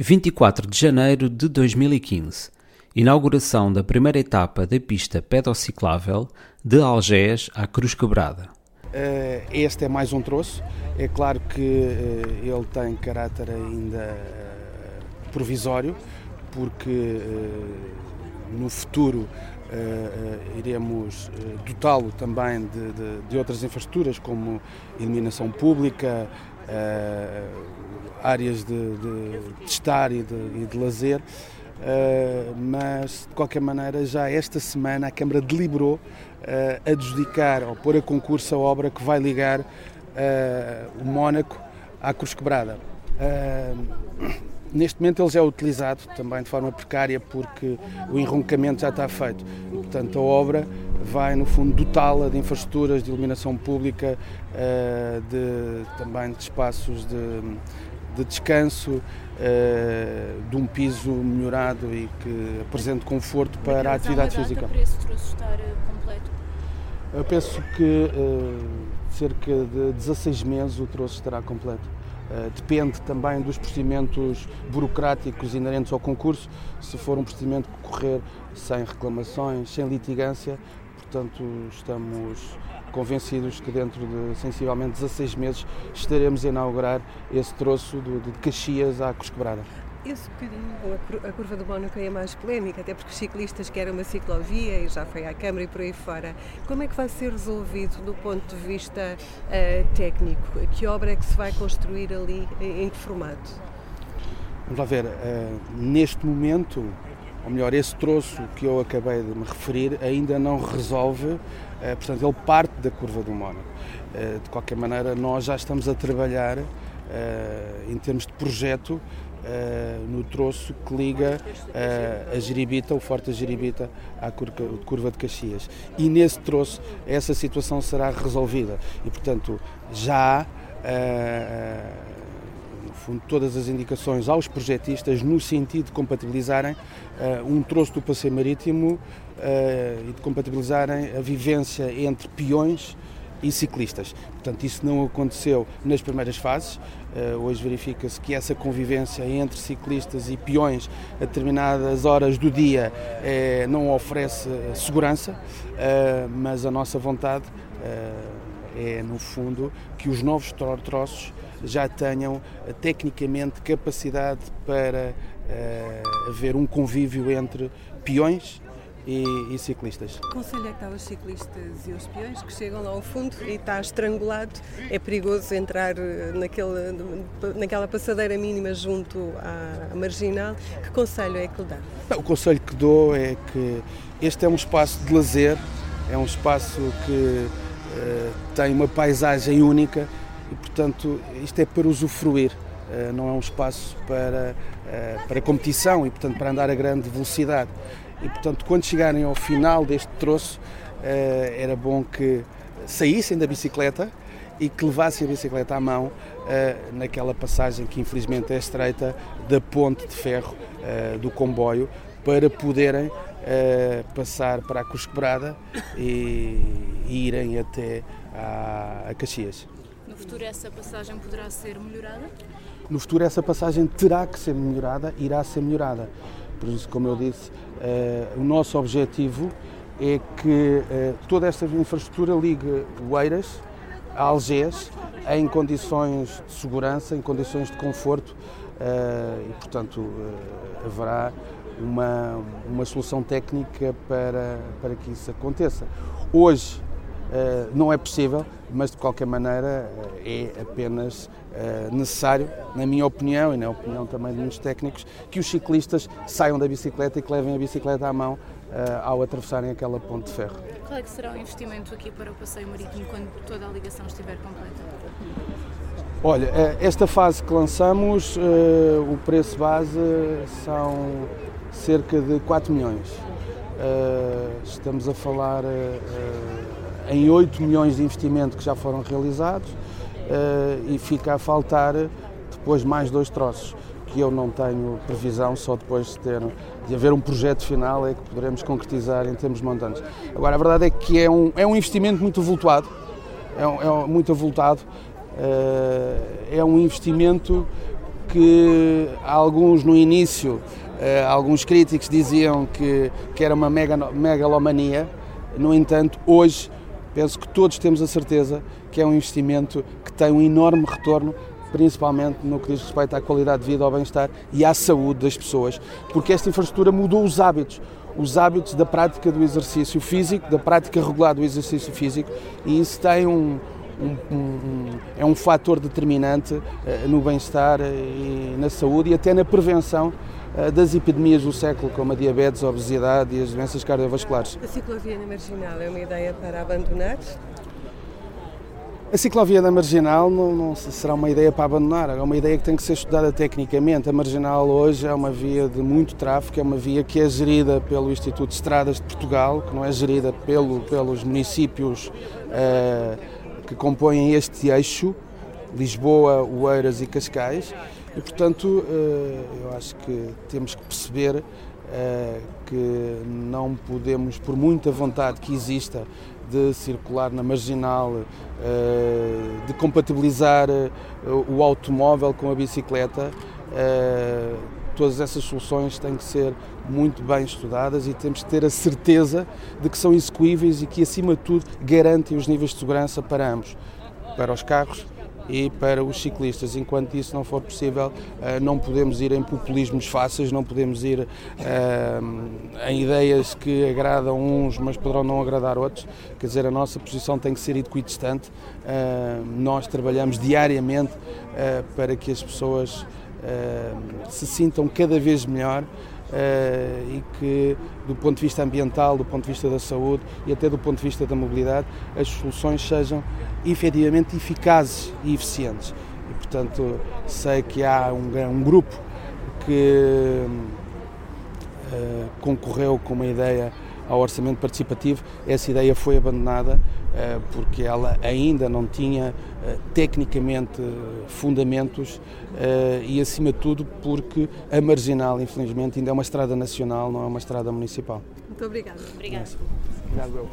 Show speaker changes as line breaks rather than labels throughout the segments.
24 de janeiro de 2015. Inauguração da primeira etapa da pista pedociclável de Algés à Cruz Quebrada.
Eh, este é mais um troço. É claro que eh, ele tem caráter ainda eh, provisório, porque no futuro iremos dotá-lo também de, de, de, outras infraestruturas, como iluminação pública, áreas de, de, de estar e de, e de lazer. Uh, mas de qualquer maneira já esta semana a Câmara deliberou uh, adjudicar ou pôr a concurso a obra que vai ligar uh, o Mónaco à Cruz Quebrada. neste momento ele já é utilizado também de forma precária porque o enroncamento já está feito. portanto, a obra vai no fundo dotá-la de infraestruturas de iluminação pública, de, também de espaços de de descanso, uh, de um piso melhorado e que apresente conforto para a atividade física.
para esse troço estar eh, completo?
Eu penso que cerca de 16 meses o troço estará completo. Uh, depende também dos procedimentos burocráticos inerentes ao concurso. Se for um procedimento que correr sem reclamações, sem litigância, portanto, estamos convencidos que dentro de sensivelmente 16 meses estaremos a inaugurar esse troço de, de Caxias à Cruz Quebrada.
Esse bocadinho, a curva do Mónaco é mais polémica, até porque os ciclistas querem uma ciclovia e já foi à Câmara e por aí fora. Como é que vai ser resolvido do ponto de vista uh, técnico? Que obra é que se vai construir ali, em que formato?
Vamos lá ver, uh, neste momento ou melhor, esse troço que eu acabei de me referir ainda não resolve, eh, portanto, ele parte da curva do Mónaco. Eh, de qualquer maneira, nós já estamos a trabalhar eh, em termos de projeto no troço que liga a Giribita, o Forte Giribita, à curva de Caxias. E nesse troço essa situação será resolvida. E, portanto, já há fundo, todas as indicações aos projetistas no sentido de compatibilizarem uh, um troço do passeio marítimo uh, e de compatibilizarem a vivência entre peões e ciclistas. Portanto, isso não aconteceu nas primeiras fases. Uh, hoje verifica-se que essa convivência entre ciclistas e peões a determinadas horas do dia não oferece segurança, mas a nossa vontade é, no fundo, que os novos troços já tenham eh, tecnicamente capacidade para uh, haver um convívio entre peões e, e, ciclistas.
Que conselho é que dá aos ciclistas e aos peões que chegam lá ao fundo e está estrangulado? É perigoso entrar eh, naquele, naquela passadeira mínima junto à marginal. Que conselho é que lhe dá?
O conselho que dou é que este é um espaço de lazer, é um espaço que uh, tem uma paisagem única e, portanto, isto é para usufruir, eh, não é um espaço para, eh, para competição e, portanto, para andar a grande velocidade. E, portanto, quando chegarem ao final deste troço, eh, era bom que saíssem da bicicleta e que levassem a bicicleta à mão naquela passagem que infelizmente é estreita da ponte de ferro do comboio para poderem passar para a Cruz Quebrada e, e irem até a, a Caxias
futuro essa passagem poderá ser melhorada?
No futuro essa passagem terá que ser melhorada, irá ser melhorada. Por isso, como eu disse, uh, o nosso objetivo é que uh, toda esta infraestrutura ligue Oeiras a Algés em condições de segurança, em condições de conforto uh, e, portanto, haverá uma, uma solução técnica para, para que isso aconteça. Hoje, não é possível, mas de qualquer maneira uh, é apenas uh, necessário, na minha opinião e na opinião também de muitos técnicos, que os ciclistas saiam da bicicleta e que levem a bicicleta à mão ao atravessarem aquela ponte de ferro.
Qual é que será o investimento aqui para o passeio marítimo quando toda a ligação estiver completa?
Olha, esta fase que lançamos, o preço base são cerca de 4 milhões. Estamos a falar em 8 milhões de investimento que já foram realizados uh, e fica a faltar depois mais dois troços que eu não tenho previsão, só depois de, ter, de haver um projeto final é que poderemos concretizar em termos montantes. Agora, a verdade é que é um, é um investimento muito avultado, é, um, é muito avultado, uh, é um investimento que alguns no início, eh, alguns críticos diziam que, que era uma megalomania, no entanto, hoje penso que todos temos a certeza que é um investimento que tem um enorme retorno principalmente no que diz respeito à qualidade de vida, ao bem-estar e à saúde das pessoas, porque esta infraestrutura mudou os hábitos, os hábitos da prática do exercício físico, da prática regular do exercício físico, e isso tem um, um, um, é um fator determinante uh, no bem-estar e na saúde e até na prevenção uh, das epidemias do século, como a diabetes, a obesidade e as doenças cardiovasculares.
A ciclovia na marginal é uma ideia para abandonar?
A ciclovia da Marginal não, não, será uma ideia para abandonar, é uma ideia que tem que ser estudada tecnicamente. A Marginal hoje é uma via de muito tráfego, é uma via que é gerida pelo Instituto de Estradas de Portugal, que não é gerida pelo, pelos municípios uh, que compõem este eixo, Lisboa, Oeiras e Cascais, e portanto uh, eu acho que temos que perceber uh, que não podemos, por muita vontade que exista de circular na marginal, eh, de compatibilizar eh, o automóvel com a bicicleta. Todas essas soluções têm que ser muito bem estudadas e temos que ter a certeza de que são execuíveis e que, acima de tudo, garantem os níveis de segurança para ambos, para os carros e para os ciclistas. Enquanto isso não for possível, eh, não podemos ir em populismos fáceis, não podemos ir eh, em ideias que agradam uns, mas poderão não agradar outros. Quer dizer, a nossa posição tem que ser equidistante. Eh, nós trabalhamos diariamente para que as pessoas se sintam cada vez melhor Uh, e que, do ponto de vista ambiental, do ponto de vista da saúde e até do ponto de vista da mobilidade, as soluções sejam efetivamente eficazes e eficientes. E, portanto, sei que há um, um grupo que uh, concorreu com uma ideia ao orçamento participativo, essa ideia foi abandonada uh, porque ela ainda não tinha uh, tecnicamente fundamentos e, acima de tudo, porque a marginal, infelizmente, ainda é uma estrada nacional, não é uma estrada municipal.
Muito obrigada.
Obrigada.
Obrigado, eu.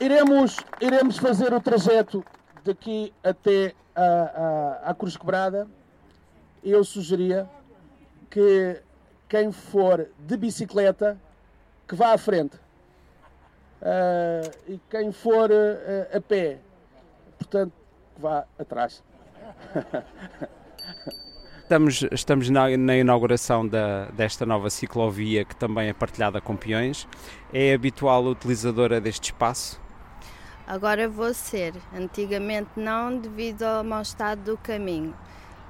Iremos, iremos fazer o trajeto daqui até a, a, a Cruz Quebrada. Eu sugeria que quem for de bicicleta que vá à frente uh, e quem for uh, a pé, portanto, que vá atrás.
Estamos, estamos na, na inauguração da, desta nova ciclovia que também é partilhada com peões. É habitual utilizadora deste espaço?
Agora vou ser. Antigamente não, devido ao mau estado do caminho.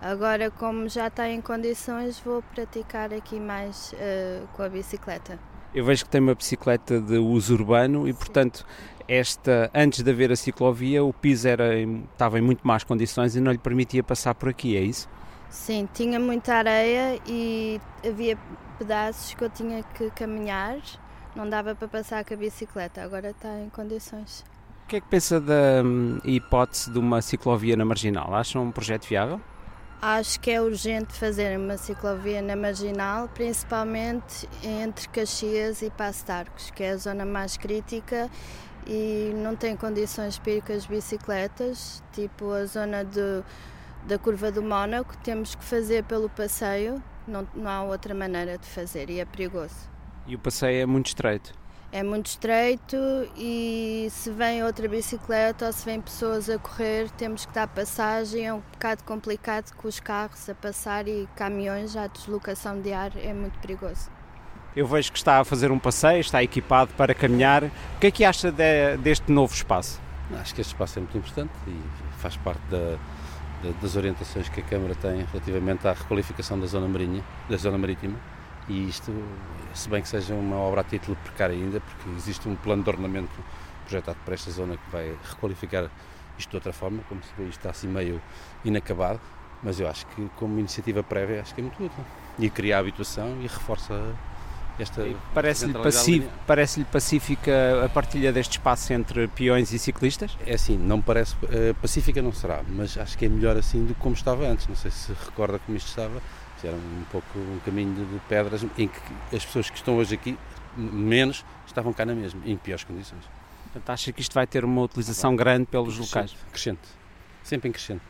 Agora, como já está em condições, vou praticar aqui mais uh, com a bicicleta.
Eu vejo que tem uma bicicleta de uso urbano e, portanto, esta antes de haver a ciclovia, o piso era, estava em muito más condições e não lhe permitia passar por aqui, é isso?
Sim, tinha muita areia e havia pedaços que eu tinha que caminhar, não dava para passar com a bicicleta, agora está em condições.
O que é que pensa da hum, hipótese de uma ciclovia na Marginal? Acha um projeto viável?
Acho que é urgente fazer uma ciclovia na Marginal, principalmente entre Caxias e Passo de Arcos, que é a zona mais crítica e não tem condições para com as bicicletas, tipo a zona de da curva do Mónaco, temos que fazer pelo passeio, não, não há outra maneira de fazer e é perigoso.
E o passeio é muito estreito?
É muito estreito e se vem outra bicicleta ou se vem pessoas a correr, temos que dar passagem. É um bocado complicado com os carros a passar e caminhões, a deslocação de ar é muito perigoso.
Eu vejo que está a fazer um passeio, está equipado para caminhar. O que é que acha de, deste novo espaço?
Acho que este espaço é muito importante e faz parte da, das orientações que a Câmara tem relativamente à requalificação da zona marinha, da zona marítima, e isto, se bem que seja uma obra a título precário ainda, porque existe um plano de ordenamento projetado para esta zona que vai requalificar isto de outra forma, como se vê, isto está assim meio inacabado, mas eu acho que como iniciativa prévia acho que é muito útil. E cria habituação e reforça esta
parece-lhe parece pacífica a partilha deste espaço entre peões e ciclistas?
É assim, não parece uh, pacífica não será, mas acho que é melhor assim do que como estava antes. Não sei se recorda como isto estava. Era um pouco um caminho de, pedras em que as pessoas que estão hoje aqui menos estavam cá na mesma, em piores condições.
Portanto, acha que isto vai ter uma utilização grande pelos locais?
Crescente. Sempre em crescente.